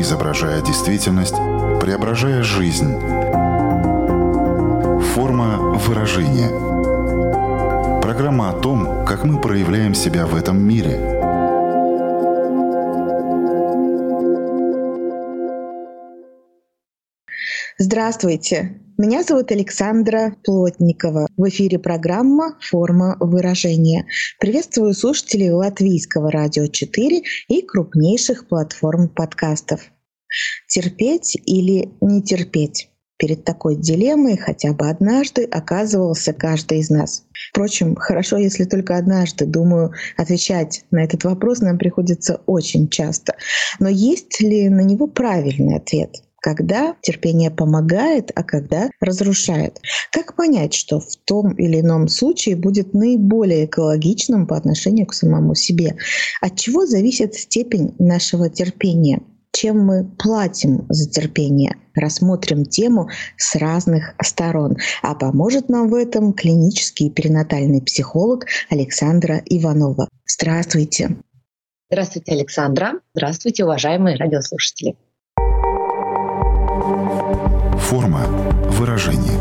изображая действительность, преображая жизнь. Форма выражения. Программа о том, как мы проявляем себя в этом мире. Здравствуйте! Меня зовут Александра Плотникова. В эфире программа «Форма выражения». Приветствую слушателей Латвийского радио 4 и крупнейших платформ подкастов. Терпеть или не терпеть? Перед такой дилеммой хотя бы однажды оказывался каждый из нас. Впрочем, хорошо, если только однажды. Думаю, отвечать на этот вопрос нам приходится очень часто. Но есть ли на него правильный ответ? Когда терпение помогает, а когда разрушает. Как понять, что в том или ином случае будет наиболее экологичным по отношению к самому себе? От чего зависит степень нашего терпения? Чем мы платим за терпение? Рассмотрим тему с разных сторон. А поможет нам в этом клинический перинатальный психолог Александра Иванова. Здравствуйте. Здравствуйте, Александра. Здравствуйте, уважаемые радиослушатели. Форма выражения.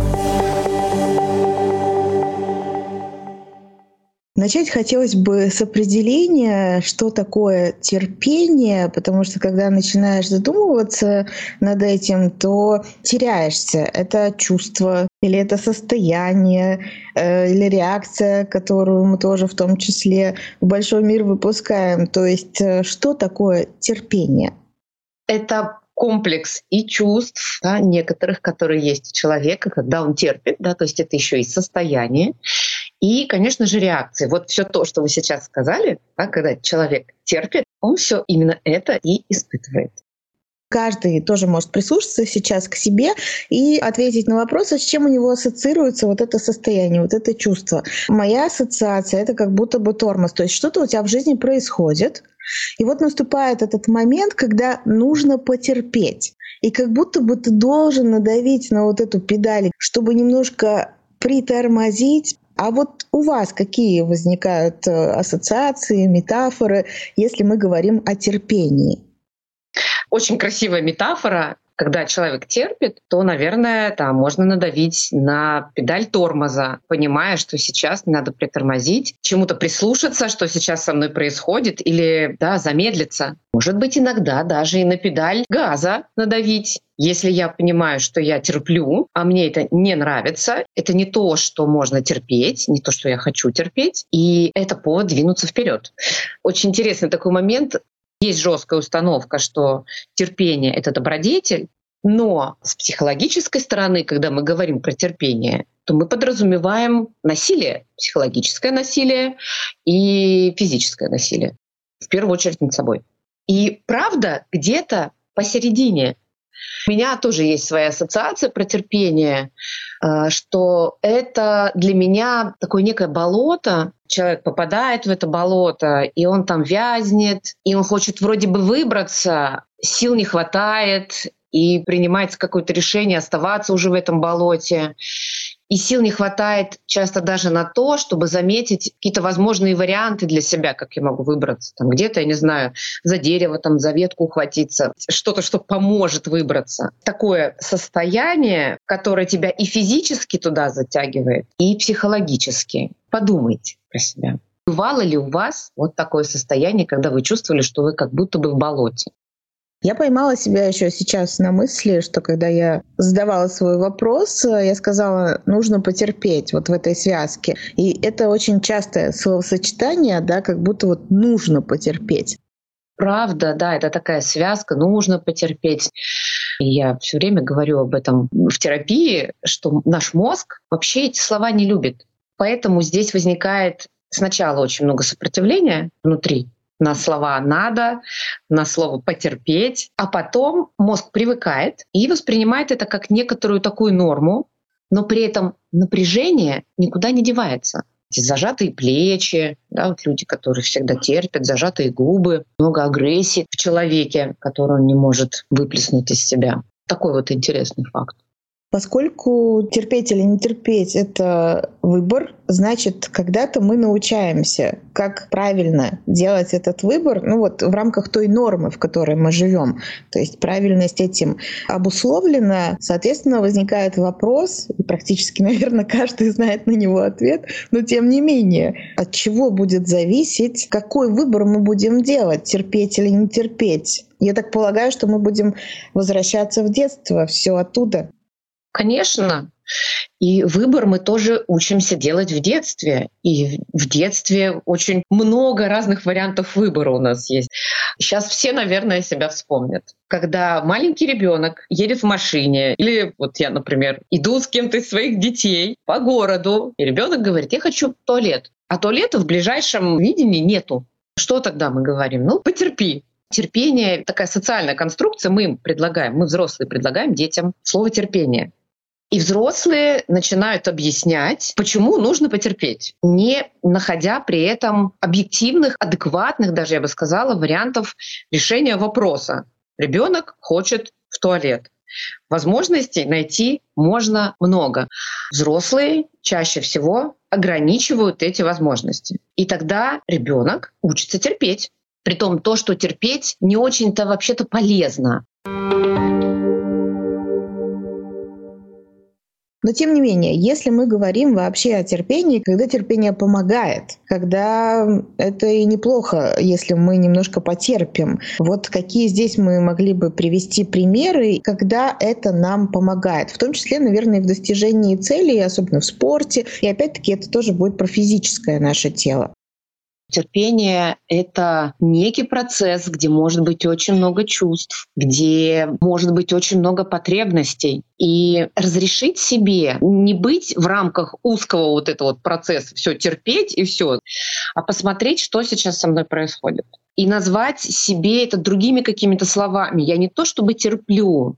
Начать хотелось бы с определения, что такое терпение, потому что когда начинаешь задумываться над этим, то теряешься. Это чувство или это состояние, э, или реакция, которую мы тоже в том числе в большой мир выпускаем. То есть э, что такое терпение? Это комплекс и чувств да, некоторых, которые есть у человека, когда он терпит, да, то есть это еще и состояние, и, конечно же, реакции. Вот все то, что вы сейчас сказали, да, когда человек терпит, он все именно это и испытывает. Каждый тоже может прислушаться сейчас к себе и ответить на вопрос, а с чем у него ассоциируется вот это состояние, вот это чувство. Моя ассоциация — это как будто бы тормоз. То есть что-то у тебя в жизни происходит, и вот наступает этот момент, когда нужно потерпеть. И как будто бы ты должен надавить на вот эту педаль, чтобы немножко притормозить, а вот у вас какие возникают э, ассоциации, метафоры, если мы говорим о терпении? Очень красивая метафора. Когда человек терпит, то, наверное, там можно надавить на педаль тормоза, понимая, что сейчас надо притормозить, чему-то прислушаться, что сейчас со мной происходит, или да, замедлиться. Может быть, иногда даже и на педаль газа надавить. Если я понимаю, что я терплю, а мне это не нравится, это не то, что можно терпеть, не то, что я хочу терпеть, и это повод двинуться вперед. Очень интересный такой момент. Есть жесткая установка, что терпение — это добродетель, но с психологической стороны, когда мы говорим про терпение, то мы подразумеваем насилие, психологическое насилие и физическое насилие. В первую очередь над собой. И правда где-то посередине. У меня тоже есть своя ассоциация про терпение, э, что это для меня такое некое болото, человек попадает в это болото, и он там вязнет, и он хочет вроде бы выбраться, сил не хватает, и принимается какое-то решение оставаться уже в этом болоте. И сил не хватает часто даже на то, чтобы заметить какие-то возможные варианты для себя, как я могу выбраться. Там где-то, я не знаю, за дерево, там, за ветку ухватиться, что-то, что поможет выбраться. Такое состояние, которое тебя и физически туда затягивает, и психологически. Подумайте про себя. Бывало ли у вас вот такое состояние, когда вы чувствовали, что вы как будто бы в болоте? Я поймала себя еще сейчас на мысли, что когда я задавала свой вопрос, я сказала, нужно потерпеть вот в этой связке. И это очень частое словосочетание, да, как будто вот нужно потерпеть. Правда, да, это такая связка, нужно потерпеть. И я все время говорю об этом в терапии, что наш мозг вообще эти слова не любит. Поэтому здесь возникает сначала очень много сопротивления внутри, на слова «надо», на слово «потерпеть», а потом мозг привыкает и воспринимает это как некоторую такую норму, но при этом напряжение никуда не девается. Эти зажатые плечи, да, вот люди, которые всегда терпят, зажатые губы, много агрессии в человеке, которую он не может выплеснуть из себя. Такой вот интересный факт. Поскольку терпеть или не терпеть — это выбор, значит, когда-то мы научаемся, как правильно делать этот выбор, ну вот в рамках той нормы, в которой мы живем. То есть правильность этим обусловлена, соответственно, возникает вопрос, и практически, наверное, каждый знает на него ответ, но тем не менее, от чего будет зависеть, какой выбор мы будем делать, терпеть или не терпеть. Я так полагаю, что мы будем возвращаться в детство, все оттуда. Конечно. И выбор мы тоже учимся делать в детстве. И в детстве очень много разных вариантов выбора у нас есть. Сейчас все, наверное, себя вспомнят. Когда маленький ребенок едет в машине, или вот я, например, иду с кем-то из своих детей по городу, и ребенок говорит, я хочу туалет. А туалета в ближайшем видении нету. Что тогда мы говорим? Ну, потерпи. Терпение — такая социальная конструкция, мы им предлагаем, мы взрослые предлагаем детям слово терпение. И взрослые начинают объяснять, почему нужно потерпеть, не находя при этом объективных, адекватных, даже я бы сказала, вариантов решения вопроса. Ребенок хочет в туалет. Возможностей найти можно много. Взрослые чаще всего ограничивают эти возможности. И тогда ребенок учится терпеть. Притом то, что терпеть, не очень-то вообще-то полезно. Но тем не менее, если мы говорим вообще о терпении, когда терпение помогает, когда это и неплохо, если мы немножко потерпим. Вот какие здесь мы могли бы привести примеры, когда это нам помогает, в том числе, наверное, в достижении целей, особенно в спорте. И опять-таки это тоже будет про физическое наше тело. Терпение — это некий процесс, где может быть очень много чувств, где может быть очень много потребностей. И разрешить себе не быть в рамках узкого вот этого вот процесса, все терпеть и все, а посмотреть, что сейчас со мной происходит. И назвать себе это другими какими-то словами. Я не то чтобы терплю,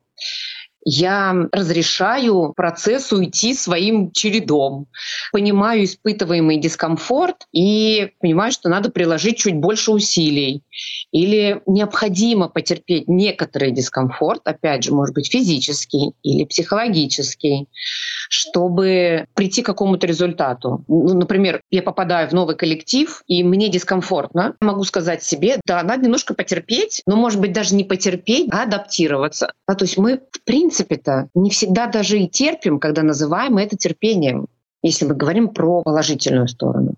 я разрешаю процессу идти своим чередом, понимаю испытываемый дискомфорт и понимаю, что надо приложить чуть больше усилий. Или необходимо потерпеть некоторый дискомфорт, опять же, может быть, физический или психологический, чтобы прийти к какому-то результату. Ну, например, я попадаю в новый коллектив, и мне дискомфортно. Могу сказать себе, да, надо немножко потерпеть, но, может быть, даже не потерпеть, а адаптироваться. А, то есть мы, в принципе-то, не всегда даже и терпим, когда называем это терпением, если мы говорим про положительную сторону.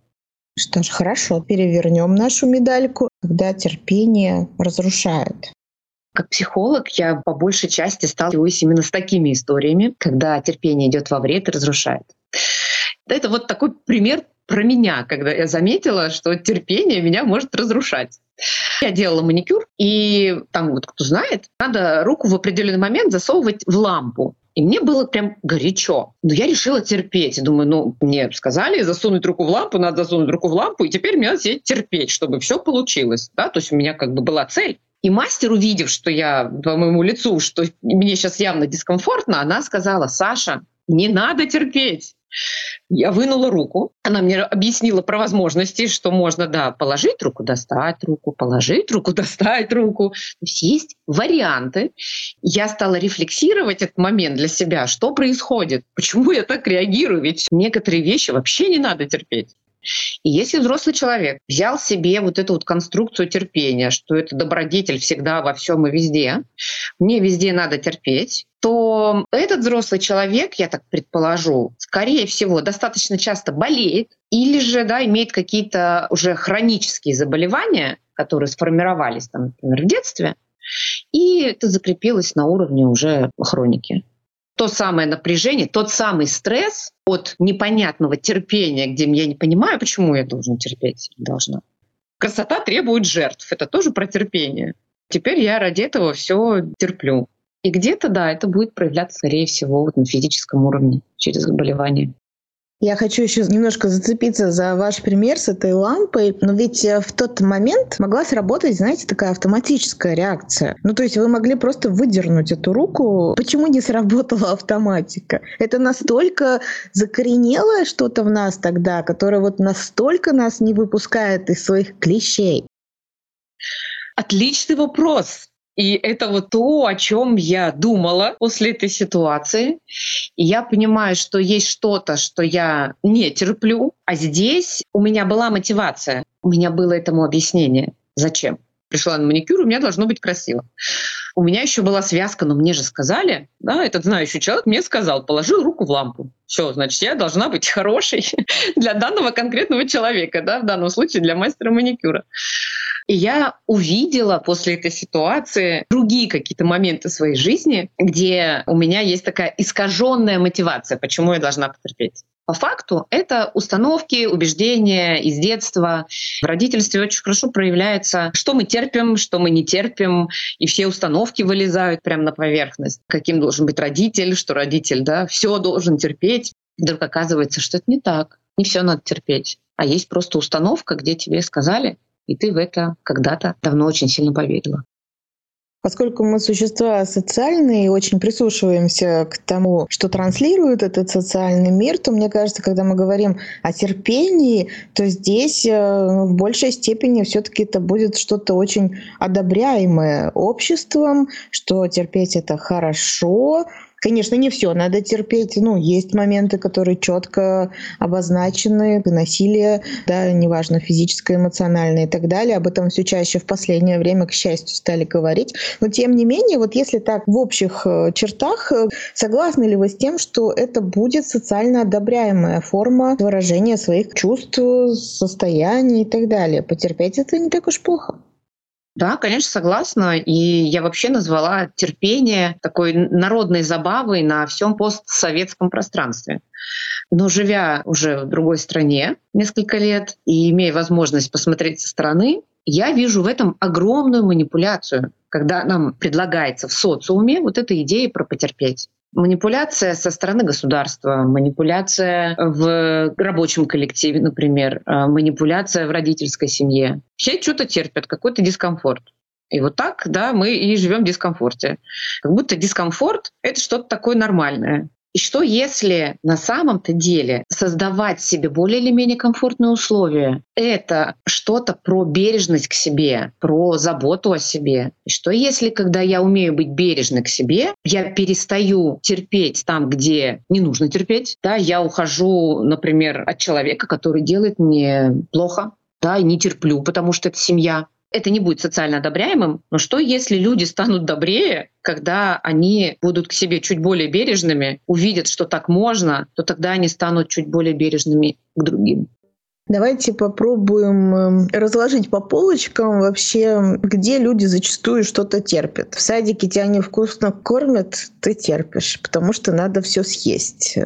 Что ж, хорошо, перевернем нашу медальку, когда терпение разрушает. Как психолог я по большей части сталкиваюсь именно с такими историями, когда терпение идет во вред и разрушает. Это вот такой пример про меня, когда я заметила, что терпение меня может разрушать. Я делала маникюр, и там вот кто знает, надо руку в определенный момент засовывать в лампу. И мне было прям горячо. Но я решила терпеть. Думаю, ну, мне сказали засунуть руку в лампу, надо засунуть руку в лампу, и теперь мне надо сидеть терпеть, чтобы все получилось. Да? То есть у меня как бы была цель. И мастер, увидев, что я по моему лицу, что мне сейчас явно дискомфортно, она сказала, Саша, не надо терпеть. Я вынула руку. Она мне объяснила про возможности, что можно, да, положить руку, достать руку, положить руку, достать руку. То есть есть варианты. Я стала рефлексировать этот момент для себя, что происходит, почему я так реагирую, ведь некоторые вещи вообще не надо терпеть. И если взрослый человек взял себе вот эту вот конструкцию терпения, что это добродетель всегда во всем и везде, мне везде надо терпеть, то этот взрослый человек, я так предположу, скорее всего, достаточно часто болеет или же да, имеет какие-то уже хронические заболевания, которые сформировались, там, например, в детстве, и это закрепилось на уровне уже хроники то самое напряжение, тот самый стресс от непонятного терпения, где я не понимаю, почему я должен терпеть, должна. Красота требует жертв. Это тоже про терпение. Теперь я ради этого все терплю. И где-то, да, это будет проявляться, скорее всего, вот на физическом уровне через заболевание. Я хочу еще немножко зацепиться за ваш пример с этой лампой, но ведь э, в тот момент могла сработать, знаете, такая автоматическая реакция. Ну, то есть вы могли просто выдернуть эту руку. Почему не сработала автоматика? Это настолько закоренелое что-то в нас тогда, которое вот настолько нас не выпускает из своих клещей. Отличный вопрос. И это вот то, о чем я думала после этой ситуации. И я понимаю, что есть что-то, что я не терплю, а здесь у меня была мотивация, у меня было этому объяснение. Зачем? Пришла на маникюр, у меня должно быть красиво. У меня еще была связка, но мне же сказали, да, этот знающий человек мне сказал, положил руку в лампу. Все, значит, я должна быть хорошей для данного конкретного человека, да, в данном случае для мастера маникюра. И я увидела после этой ситуации другие какие-то моменты своей жизни, где у меня есть такая искаженная мотивация, почему я должна потерпеть. По факту это установки, убеждения из детства. В родительстве очень хорошо проявляется, что мы терпим, что мы не терпим, и все установки вылезают прямо на поверхность. Каким должен быть родитель, что родитель да, все должен терпеть. Вдруг оказывается, что это не так. Не все надо терпеть. А есть просто установка, где тебе сказали, и ты в это когда-то давно очень сильно поверила. Поскольку мы существа социальные и очень прислушиваемся к тому, что транслирует этот социальный мир, то мне кажется, когда мы говорим о терпении, то здесь э, в большей степени все-таки это будет что-то очень одобряемое обществом, что терпеть это хорошо, Конечно, не все надо терпеть. Ну, есть моменты, которые четко обозначены, насилие, да, неважно, физическое, эмоциональное и так далее. Об этом все чаще в последнее время, к счастью, стали говорить. Но тем не менее, вот если так в общих э, чертах, э, согласны ли вы с тем, что это будет социально одобряемая форма выражения своих чувств, состояний и так далее? Потерпеть это не так уж плохо. Да, конечно, согласна. И я вообще назвала терпение такой народной забавой на всем постсоветском пространстве. Но живя уже в другой стране несколько лет и имея возможность посмотреть со стороны, я вижу в этом огромную манипуляцию, когда нам предлагается в социуме вот эта идея про потерпеть. Манипуляция со стороны государства, манипуляция в рабочем коллективе, например, э, манипуляция в родительской семье. Все что-то терпят, какой-то дискомфорт. И вот так, да, мы и живем в дискомфорте. Как будто дискомфорт — это что-то такое нормальное. И что если на самом-то деле создавать себе более или менее комфортные условия — это что-то про бережность к себе, про заботу о себе? И что если, когда я умею быть бережной к себе, я перестаю терпеть там, где не нужно терпеть? Да, я ухожу, например, от человека, который делает мне плохо, да, и не терплю, потому что это семья это не будет социально одобряемым, но что если люди станут добрее, когда они будут к себе чуть более бережными, увидят, что так можно, то тогда они станут чуть более бережными к другим. Давайте попробуем эм, разложить по полочкам вообще, где люди зачастую что-то терпят. В садике тебя невкусно кормят, ты терпишь, потому что надо все съесть.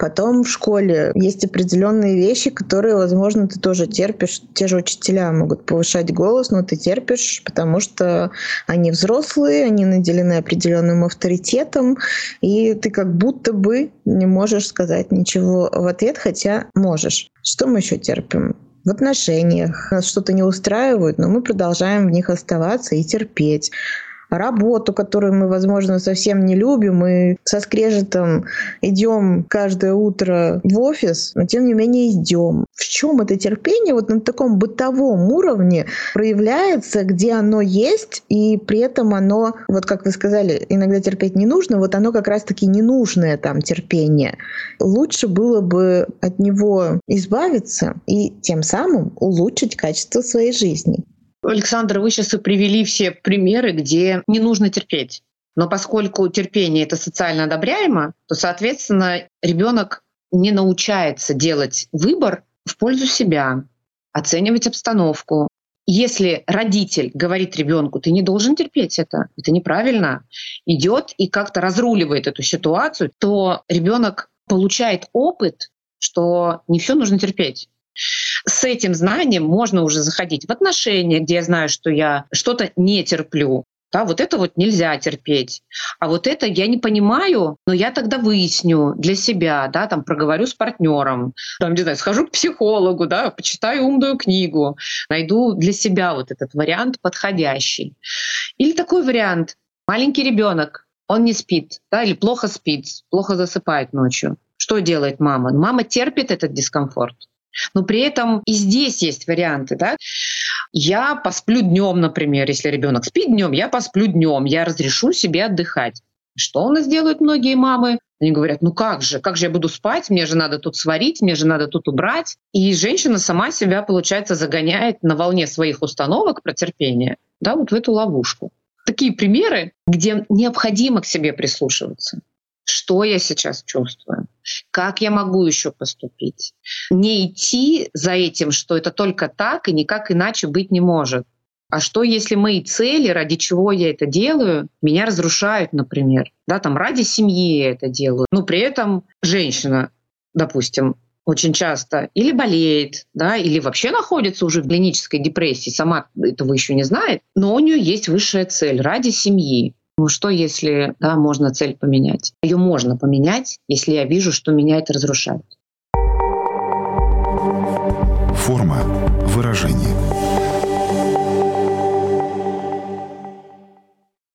Потом в школе есть определенные вещи, которые, возможно, ты тоже терпишь. Те же учителя могут повышать голос, но ты терпишь, потому что они взрослые, они наделены определенным авторитетом, и ты как будто бы не можешь сказать ничего в ответ, хотя можешь. Что мы еще терпим? В отношениях нас что-то не устраивает, но мы продолжаем в них оставаться и терпеть работу, которую мы, возможно, совсем не любим, и со скрежетом идем каждое утро в офис, но тем не менее идем. В чем это терпение вот на таком бытовом уровне проявляется, где оно есть, и при этом оно, вот как вы сказали, иногда терпеть не нужно, вот оно как раз-таки ненужное там терпение. Лучше было бы от него избавиться и тем самым улучшить качество своей жизни. Александр, вы сейчас и привели все примеры, где не нужно терпеть. Но поскольку терпение это социально одобряемо, то, соответственно, ребенок не научается делать выбор в пользу себя, оценивать обстановку. Если родитель говорит ребенку, ты не должен терпеть это, это неправильно, идет и как-то разруливает эту ситуацию, то ребенок получает опыт, что не все нужно терпеть. С этим знанием можно уже заходить в отношения, где я знаю, что я что-то не терплю. Да, вот это вот нельзя терпеть. А вот это я не понимаю, но я тогда выясню для себя, да, там проговорю с партнером, там, не знаю, схожу к психологу, да, почитаю умную книгу, найду для себя вот этот вариант подходящий. Или такой вариант. Маленький ребенок, он не спит, да, или плохо спит, плохо засыпает ночью. Что делает мама? Мама терпит этот дискомфорт. Но при этом и здесь есть варианты. Да? Я посплю днем, например, если ребенок спит днем, я посплю днем, я разрешу себе отдыхать. Что у нас делают многие мамы? Они говорят, ну как же, как же я буду спать, мне же надо тут сварить, мне же надо тут убрать. И женщина сама себя, получается, загоняет на волне своих установок про терпение, да, вот в эту ловушку. Такие примеры, где необходимо к себе прислушиваться. Что я сейчас чувствую? Как я могу еще поступить? Не идти за этим, что это только так и никак иначе быть не может. А что, если мои цели, ради чего я это делаю, меня разрушают, например? Да, там ради семьи я это делаю. Но при этом женщина, допустим, очень часто или болеет, да, или вообще находится уже в клинической депрессии, сама этого еще не знает, но у нее есть высшая цель ради семьи. Ну что, если да, можно цель поменять? Ее можно поменять, если я вижу, что меня это разрушает. Форма выражения.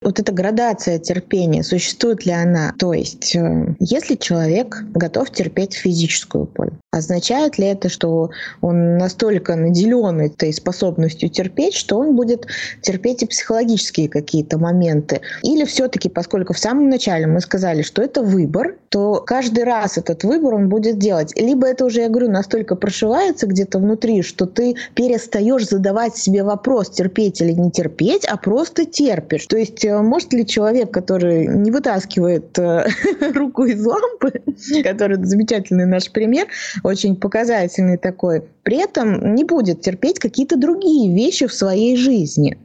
Вот эта градация терпения, существует ли она? То есть, э, если человек готов терпеть физическую боль, означает ли это, что он настолько наделен этой способностью терпеть, что он будет терпеть и психологические какие-то моменты? Или все-таки, поскольку в самом начале мы сказали, что это выбор, то каждый раз этот выбор он будет делать. Либо это уже, я говорю, настолько прошивается где-то внутри, что ты перестаешь задавать себе вопрос, терпеть или не терпеть, а просто терпишь. То есть э, может ли человек, который не вытаскивает э, руку из лампы, который замечательный наш пример, очень показательный такой, при этом не будет терпеть какие-то другие вещи в своей жизни?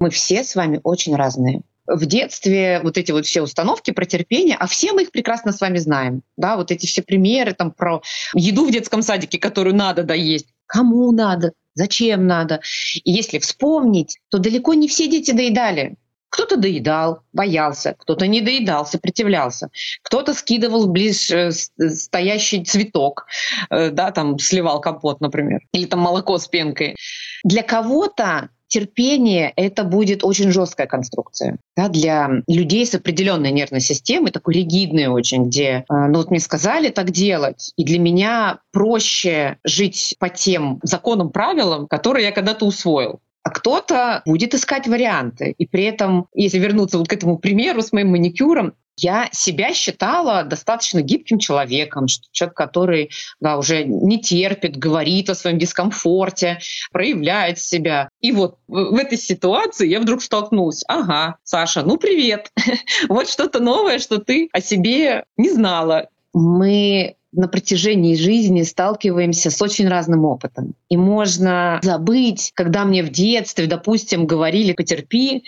Мы все с вами очень разные в детстве вот эти вот все установки про терпение, а все мы их прекрасно с вами знаем. Да, вот эти все примеры там про еду в детском садике, которую надо доесть. Кому надо? Зачем надо? И если вспомнить, то далеко не все дети доедали. Кто-то доедал, боялся, кто-то не доедал, сопротивлялся, кто-то скидывал ближе э, стоящий цветок, э, да, там сливал компот, например, или там молоко с пенкой. Для кого-то терпение — это будет очень жесткая конструкция. Да, для людей с определенной нервной системой, такой ригидной очень, где, э, ну вот мне сказали так делать, и для меня проще жить по тем законам, правилам, которые я когда-то усвоил а кто-то будет искать варианты. И при этом, если вернуться вот к этому примеру с моим маникюром, я себя считала достаточно гибким человеком, человек, который да, уже не терпит, говорит о своем дискомфорте, проявляет себя. И вот в этой ситуации я вдруг столкнулась. Ага, Саша, ну привет. вот что-то новое, что ты о себе не знала. Мы на протяжении жизни сталкиваемся с очень разным опытом. И можно забыть, когда мне в детстве, допустим, говорили «потерпи»,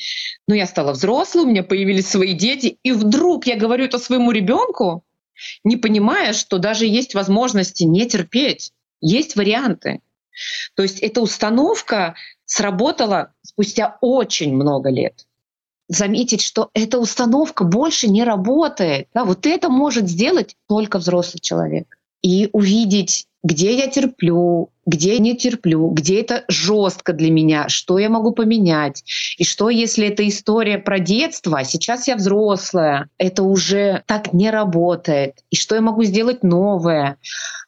но я стала взрослой, у меня появились свои дети, и вдруг я говорю это своему ребенку, не понимая, что даже есть возможности не терпеть, есть варианты. То есть эта установка сработала спустя очень много лет заметить, что эта установка больше не работает. Да, вот это может сделать только взрослый человек. И увидеть, где я терплю, где не терплю, где это жестко для меня, что я могу поменять. И что, если это история про детство, а сейчас я взрослая, это уже так не работает. И что я могу сделать новое.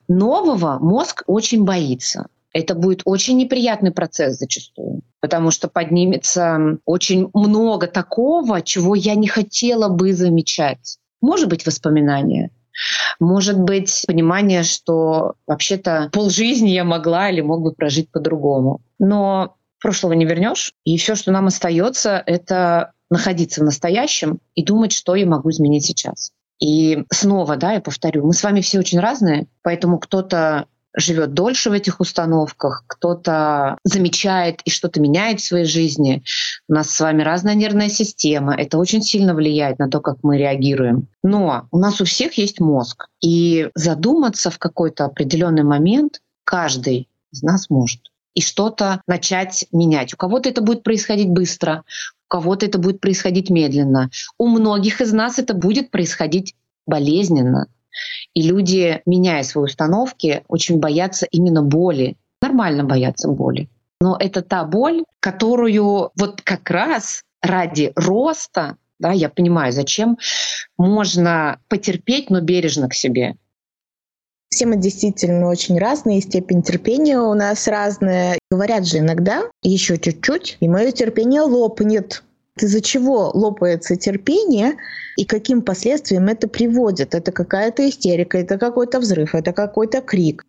Нового мозг очень боится. Это будет очень неприятный процесс зачастую, потому что поднимется очень много такого, чего я не хотела бы замечать. Может быть, воспоминания, может быть, понимание, что вообще-то полжизни я могла или мог бы прожить по-другому. Но прошлого не вернешь, и все, что нам остается, это находиться в настоящем и думать, что я могу изменить сейчас. И снова, да, я повторю, мы с вами все очень разные, поэтому кто-то живет дольше в этих установках, кто-то замечает и что-то меняет в своей жизни. У нас с вами разная нервная система. Это очень сильно влияет на то, как мы реагируем. Но у нас у всех есть мозг. И задуматься в какой-то определенный момент каждый из нас может. И что-то начать менять. У кого-то это будет происходить быстро, у кого-то это будет происходить медленно. У многих из нас это будет происходить болезненно. И люди, меняя свои установки, очень боятся именно боли. Нормально боятся боли. Но это та боль, которую вот как раз ради роста, да, я понимаю, зачем можно потерпеть, но бережно к себе. Все мы действительно очень разные, степень терпения у нас разная. Говорят же иногда, еще чуть-чуть, и мое терпение лопнет. Из-за чего лопается терпение и каким последствиям это приводит? Это какая-то истерика, это какой-то взрыв, это какой-то крик.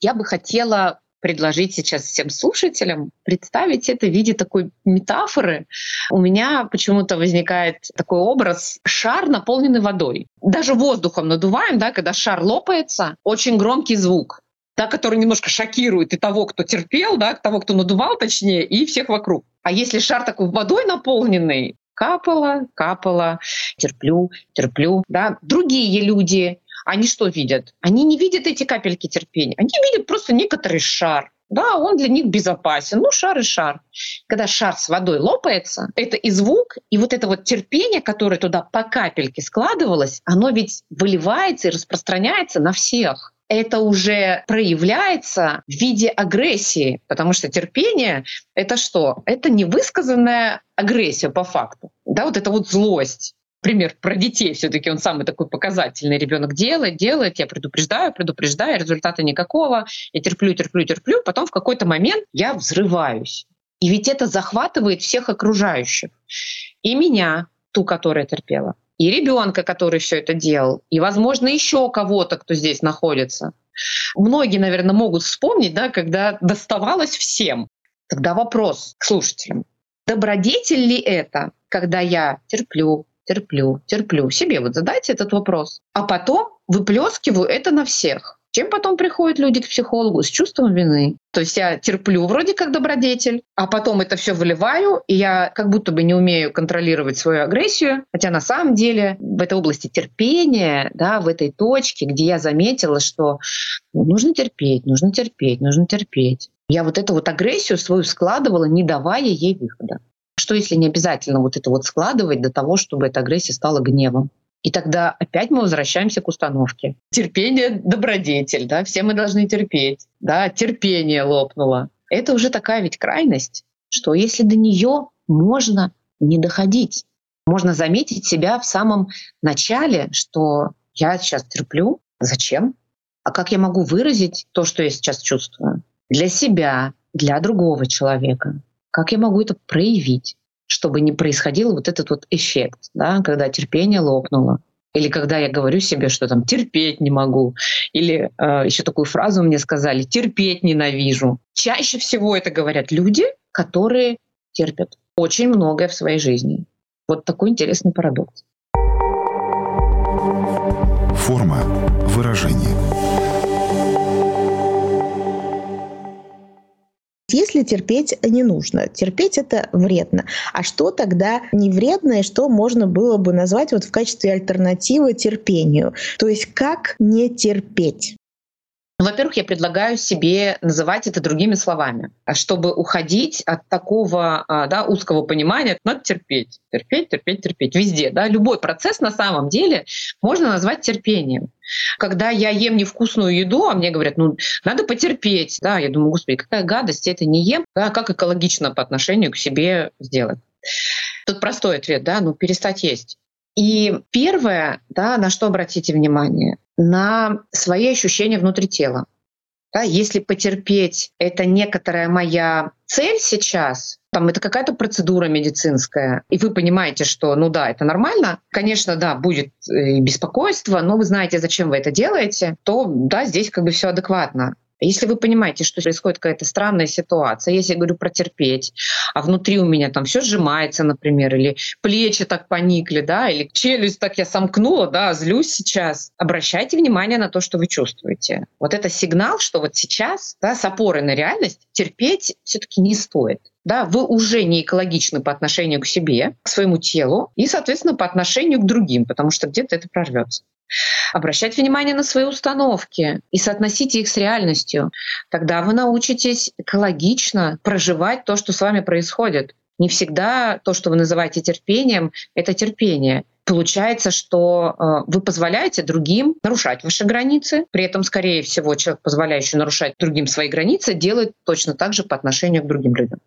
Я бы хотела предложить сейчас всем слушателям представить это в виде такой метафоры. У меня почему-то возникает такой образ шар, наполненный водой. Даже воздухом надуваем, да, когда шар лопается, очень громкий звук да, который немножко шокирует и того, кто терпел, да, того, кто надувал, точнее, и всех вокруг. А если шар такой водой наполненный, капало, капало, терплю, терплю, да. Другие люди, они что видят? Они не видят эти капельки терпения, они видят просто некоторый шар. Да, он для них безопасен. Ну, шар и шар. Когда шар с водой лопается, это и звук, и вот это вот терпение, которое туда по капельке складывалось, оно ведь выливается и распространяется на всех это уже проявляется в виде агрессии, потому что терпение — это что? Это невысказанная агрессия по факту. Да, вот это вот злость пример про детей все-таки он самый такой показательный. Ребенок делает, делает, я предупреждаю, предупреждаю, результата никакого, я терплю, терплю, терплю, потом в какой-то момент я взрываюсь. И ведь это захватывает всех окружающих. И меня, ту, которая терпела, и ребенка, который все это делал, и, возможно, еще кого-то, кто здесь находится. Многие, наверное, могут вспомнить, да, когда доставалось всем. Тогда вопрос к слушателям. Добродетель ли это, когда я терплю, терплю, терплю. Себе вот задайте этот вопрос. А потом выплескиваю это на всех. Чем потом приходят люди к психологу? С чувством вины. То есть я терплю вроде как добродетель, а потом это все выливаю, и я как будто бы не умею контролировать свою агрессию. Хотя на самом деле в этой области терпения, да, в этой точке, где я заметила, что нужно терпеть, нужно терпеть, нужно терпеть. Я вот эту вот агрессию свою складывала, не давая ей выхода. Что если не обязательно вот это вот складывать до того, чтобы эта агрессия стала гневом? И тогда опять мы возвращаемся к установке. Терпение — добродетель, да, все мы должны терпеть, да, терпение лопнуло. Это уже такая ведь крайность, что если до нее можно не доходить, можно заметить себя в самом начале, что я сейчас терплю, зачем? А как я могу выразить то, что я сейчас чувствую? Для себя, для другого человека. Как я могу это проявить, чтобы не происходил вот этот вот эффект, да, когда терпение лопнуло, или когда я говорю себе, что там терпеть не могу, или э, еще такую фразу мне сказали терпеть ненавижу. Чаще всего это говорят люди, которые терпят очень многое в своей жизни. Вот такой интересный парадокс. Форма выражения. Если терпеть не нужно, терпеть это вредно. А что тогда не вредно и что можно было бы назвать вот в качестве альтернативы терпению? То есть как не терпеть? Во-первых, я предлагаю себе называть это другими словами, чтобы уходить от такого а, да, узкого понимания, надо терпеть, терпеть, терпеть, терпеть везде. Да? Любой процесс на самом деле можно назвать терпением. Когда я ем невкусную еду, а мне говорят, ну, надо потерпеть. Да, я думаю, господи, какая гадость, я это не ем. Да, как экологично по отношению к себе сделать? Тут простой ответ, да, ну, перестать есть. И первое, да, на что обратите внимание, на свои ощущения внутри тела. Да, если потерпеть — это некоторая моя цель сейчас, там это какая-то процедура медицинская, и вы понимаете, что, ну да, это нормально, конечно, да, будет э, беспокойство, но вы знаете, зачем вы это делаете, то да, здесь как бы все адекватно. Если вы понимаете, что происходит какая-то странная ситуация, если я говорю про терпеть, а внутри у меня там все сжимается, например, или плечи так поникли, да, или челюсть так я сомкнула, да, злюсь сейчас, обращайте внимание на то, что вы чувствуете. Вот это сигнал, что вот сейчас, да, с опорой на реальность, терпеть все-таки не стоит да, вы уже не экологичны по отношению к себе, к своему телу и, соответственно, по отношению к другим, потому что где-то это прорвется обращать внимание на свои установки и соотносить их с реальностью. Тогда вы научитесь экологично проживать то, что с вами происходит. Не всегда то, что вы называете терпением, это терпение. Получается, что э, вы позволяете другим нарушать ваши границы. При этом, скорее всего, человек, позволяющий нарушать другим свои границы, делает точно так же по отношению к другим людям.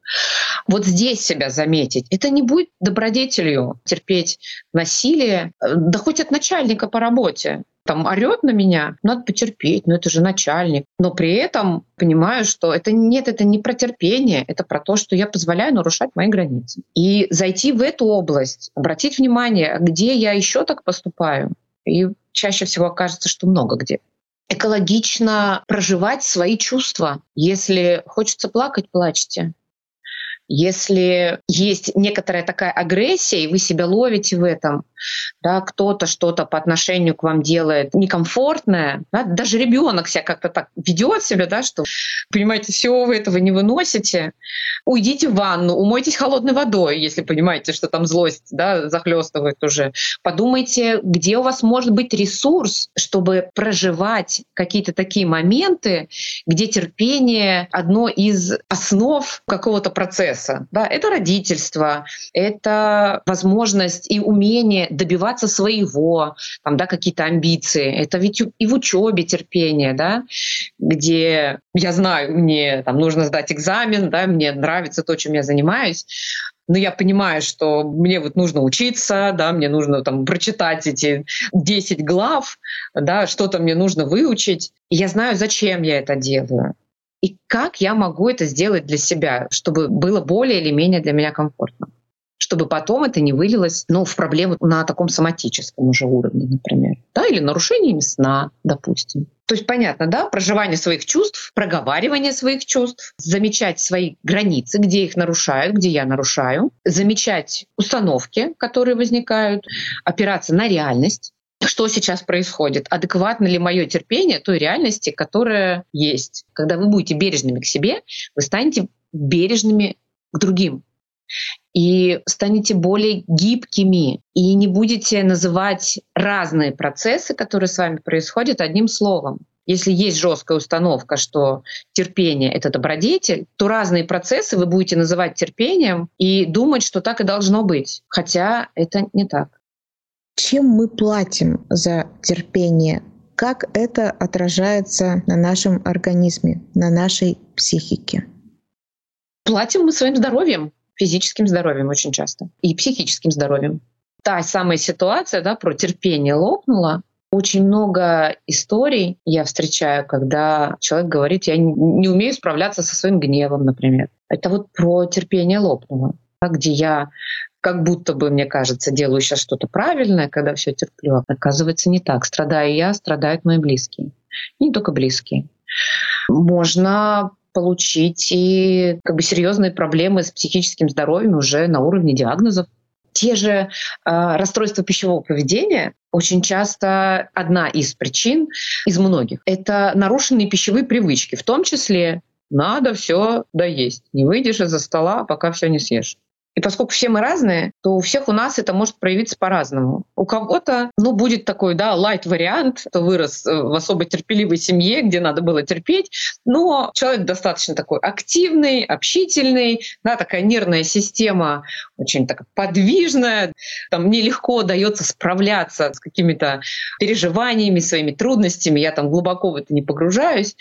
Вот здесь себя заметить, это не будет добродетелью терпеть насилие, э, да хоть от начальника по работе. Там орет на меня, надо потерпеть, но это же начальник. Но при этом понимаю, что это нет, это не про терпение, это про то, что я позволяю нарушать мои границы. И зайти в эту область, обратить внимание, где я еще так поступаю. И чаще всего окажется, что много где экологично проживать свои чувства. Если хочется плакать, плачьте. Если есть некоторая такая агрессия, и вы себя ловите в этом, да, кто-то что-то по отношению к вам делает некомфортное, да, даже ребенок себя как-то так ведет себя, да, что, понимаете, все вы этого не выносите, уйдите в ванну, умойтесь холодной водой, если понимаете, что там злость да, захлестывает уже. Подумайте, где у вас может быть ресурс, чтобы проживать какие-то такие моменты, где терпение одно из основ какого-то процесса. Да, это родительство, это возможность и умение добиваться своего, там, да, какие-то амбиции. Это ведь и в учебе терпение, да, где я знаю, мне там нужно сдать экзамен, да, мне нравится то, чем я занимаюсь, но я понимаю, что мне вот нужно учиться, да, мне нужно там прочитать эти 10 глав, да, что-то мне нужно выучить. И я знаю, зачем я это делаю. И как я могу это сделать для себя, чтобы было более или менее для меня комфортно чтобы потом это не вылилось ну, в проблему на таком соматическом уже уровне, например. Да, или нарушениями сна, допустим. То есть понятно, да, проживание своих чувств, проговаривание своих чувств, замечать свои границы, где их нарушают, где я нарушаю, замечать установки, которые возникают, опираться на реальность, что сейчас происходит, адекватно ли мое терпение той реальности, которая есть. Когда вы будете бережными к себе, вы станете бережными к другим и станете более гибкими и не будете называть разные процессы, которые с вами происходят, одним словом. Если есть жесткая установка, что терпение — это добродетель, то разные процессы вы будете называть терпением и думать, что так и должно быть. Хотя это не так. Чем мы платим за терпение? Как это отражается на нашем организме, на нашей психике? Платим мы своим здоровьем физическим здоровьем очень часто и психическим здоровьем. Та самая ситуация да, про терпение лопнула, очень много историй я встречаю, когда человек говорит, я не умею справляться со своим гневом, например. Это вот про терпение лопнуло, где я как будто бы, мне кажется, делаю сейчас что-то правильное, когда все терплю. Оказывается, не так. Страдаю я, страдают мои близкие. И не только близкие. Можно получить и как бы серьезные проблемы с психическим здоровьем уже на уровне диагнозов. Те же э, расстройства пищевого поведения очень часто одна из причин из многих. Это нарушенные пищевые привычки, в том числе надо все доесть. Не выйдешь из-за стола, пока все не съешь. И поскольку все мы разные, то у всех у нас это может проявиться по-разному. У кого-то, ну, будет такой, да, лайт-вариант, кто вырос э, в особо терпеливой семье, где надо было терпеть, но человек достаточно такой активный, общительный, да, такая нервная система очень так подвижная, там мне легко дается справляться с какими-то переживаниями, своими трудностями, я там глубоко в это не погружаюсь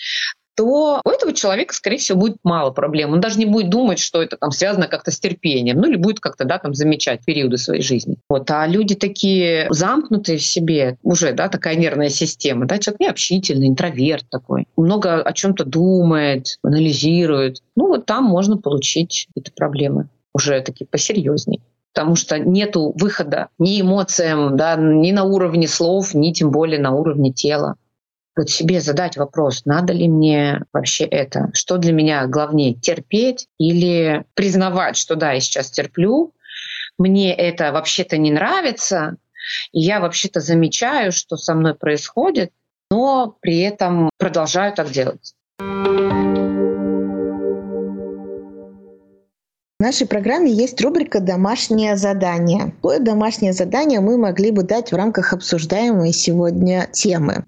то у этого человека, скорее всего, будет мало проблем. Он даже не будет думать, что это там связано как-то с терпением, ну или будет как-то да, там замечать периоды своей жизни. Вот. А люди такие замкнутые в себе, уже да, такая нервная система, да, человек необщительный, интроверт такой, много о чем-то думает, анализирует. Ну вот там можно получить эти проблемы уже такие посерьезнее потому что нету выхода ни эмоциям, да, ни на уровне слов, ни тем более на уровне тела вот себе задать вопрос, надо ли мне вообще это? Что для меня главнее, терпеть или признавать, что да, я сейчас терплю, мне это вообще-то не нравится, и я вообще-то замечаю, что со мной происходит, но при этом продолжаю так делать. В нашей программе есть рубрика «Домашнее задание». Какое домашнее задание мы могли бы дать в рамках обсуждаемой сегодня темы?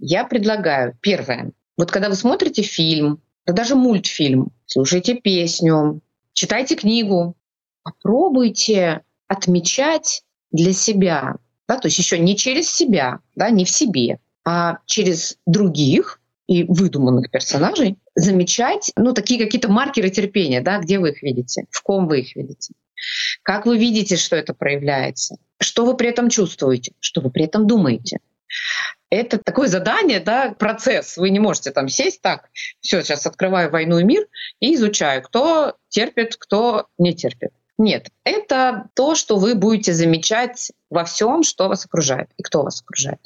Я предлагаю, первое, вот когда вы смотрите фильм, да даже мультфильм, слушаете песню, читайте книгу, попробуйте отмечать для себя, да, то есть еще не через себя, да, не в себе, а через других и выдуманных персонажей замечать, ну, такие какие-то маркеры терпения, да, где вы их видите, в ком вы их видите. Как вы видите, что это проявляется? Что вы при этом чувствуете? Что вы при этом думаете? Это такое задание, да, процесс. Вы не можете там сесть так, все, сейчас открываю «Войну и мир» и изучаю, кто терпит, кто не терпит. Нет, это то, что вы будете замечать во всем, что вас окружает и кто вас окружает.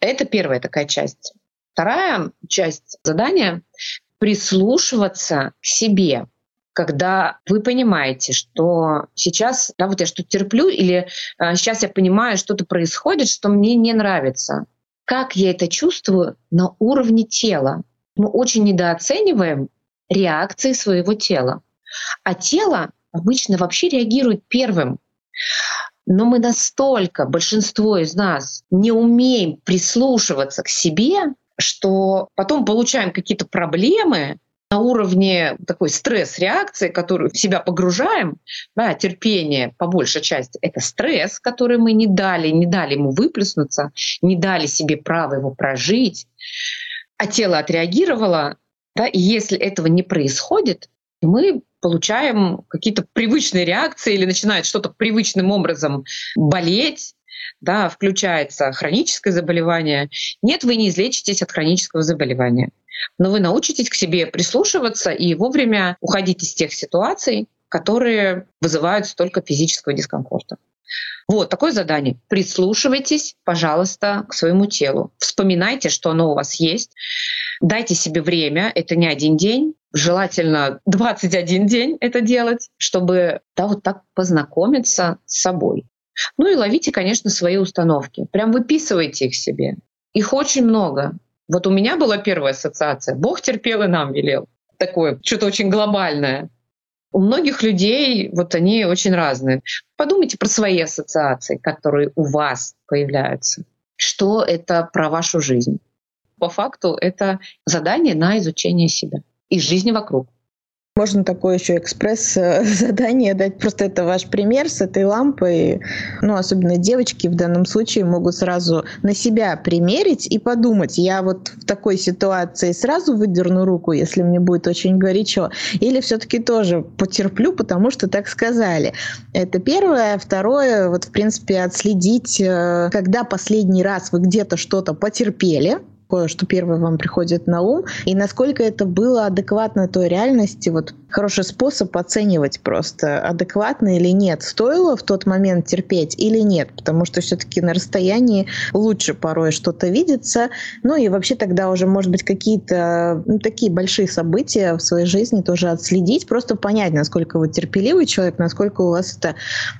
Это первая такая часть. Вторая часть задания — прислушиваться к себе, когда вы понимаете, что сейчас, да, вот я что-то терплю, или а, сейчас я понимаю, что-то происходит, что мне не нравится. Как я это чувствую на уровне тела? Мы очень недооцениваем реакции своего тела. А тело обычно вообще реагирует первым. Но мы настолько, большинство из нас, не умеем прислушиваться к себе, что потом получаем какие-то проблемы, на уровне такой стресс-реакции, которую в себя погружаем, да, терпение по большей части, это стресс, который мы не дали, не дали ему выплеснуться, не дали себе право его прожить, а тело отреагировало, да, и если этого не происходит, мы получаем какие-то привычные реакции или начинает что-то привычным образом болеть, да, включается хроническое заболевание. Нет, вы не излечитесь от хронического заболевания. Но вы научитесь к себе прислушиваться и вовремя уходить из тех ситуаций, которые вызывают столько физического дискомфорта. Вот такое задание. Прислушивайтесь, пожалуйста, к своему телу. Вспоминайте, что оно у вас есть. Дайте себе время. Это не один день. Желательно 21 день это делать, чтобы да, вот так познакомиться с собой. Ну и ловите, конечно, свои установки. Прям выписывайте их себе. Их очень много. Вот у меня была первая ассоциация. Бог терпел и нам велел. Такое, что-то очень глобальное. У многих людей вот они очень разные. Подумайте про свои ассоциации, которые у вас появляются. Что это про вашу жизнь? По факту это задание на изучение себя и жизни вокруг. Можно такое еще экспресс-задание дать. Просто это ваш пример с этой лампой. Ну, особенно девочки в данном случае могут сразу на себя примерить и подумать, я вот в такой ситуации сразу выдерну руку, если мне будет очень горячо, или все-таки тоже потерплю, потому что так сказали. Это первое. Второе, вот, в принципе, отследить, э, когда последний раз вы где-то что-то потерпели, такое, что первое вам приходит на ум, и насколько это было адекватно той реальности, вот хороший способ оценивать просто, адекватно или нет, стоило в тот момент терпеть или нет, потому что все-таки на расстоянии лучше порой что-то видится, ну и вообще тогда уже, может быть, какие-то ну, такие большие события в своей жизни тоже отследить, просто понять, насколько вы терпеливый человек, насколько у вас это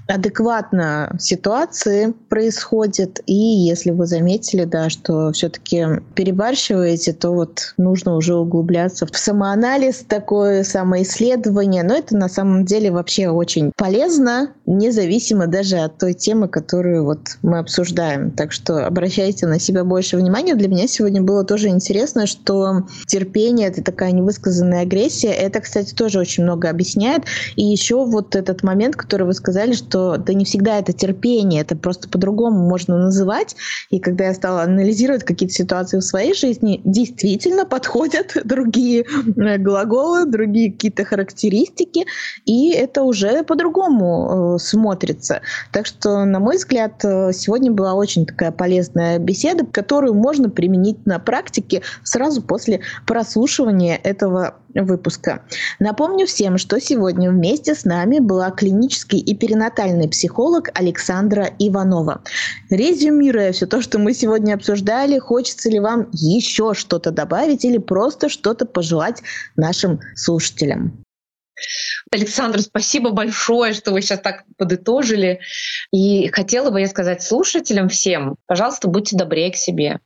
адекватно ситуации происходит, и если вы заметили, да, что все-таки перебарщиваете, то вот нужно уже углубляться в самоанализ, такое самоисследование. Но это на самом деле вообще очень полезно, независимо даже от той темы, которую вот мы обсуждаем. Так что обращайте на себя больше внимания. Для меня сегодня было тоже интересно, что терпение — это такая невысказанная агрессия. Это, кстати, тоже очень много объясняет. И еще вот этот момент, который вы сказали, что да не всегда это терпение, это просто по-другому можно называть. И когда я стала анализировать какие-то ситуации в своей жизни действительно подходят другие э, глаголы, другие какие-то характеристики, и это уже по-другому э, смотрится. Так что, на мой взгляд, э, сегодня была очень такая полезная беседа, которую можно применить на практике сразу после прослушивания этого выпуска. Напомню всем, что сегодня вместе с нами была клинический и перинатальный психолог Александра Иванова. Резюмируя все то, что мы сегодня обсуждали, хочется ли вам еще что-то добавить или просто что-то пожелать нашим слушателям? Александр, спасибо большое, что вы сейчас так подытожили. И хотела бы я сказать слушателям всем, пожалуйста, будьте добрее к себе.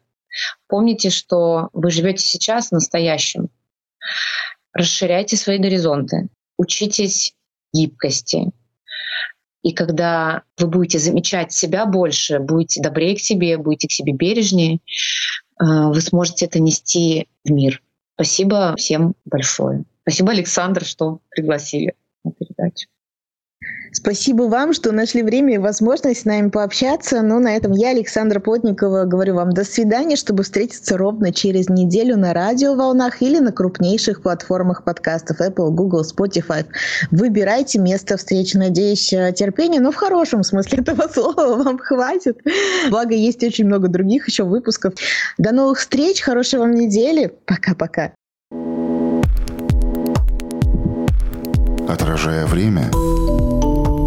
Помните, что вы живете сейчас настоящим. Расширяйте свои горизонты, учитесь гибкости. И когда вы будете замечать себя больше, будете добрее к себе, будете к себе бережнее, а, вы сможете это нести в мир. Спасибо всем большое. Спасибо, Александр, что пригласили на передачу. Спасибо вам, что нашли время и возможность с нами пообщаться. Ну, на этом я, Александра Плотникова, говорю вам до свидания, чтобы встретиться ровно через неделю на радиоволнах или на крупнейших платформах подкастов Apple, Google, Spotify. Выбирайте место встречи. Надеюсь, терпения, но в хорошем смысле этого слова вам хватит. Благо, есть очень много других еще выпусков. До новых встреч, хорошей вам недели. Пока-пока. Отражая время,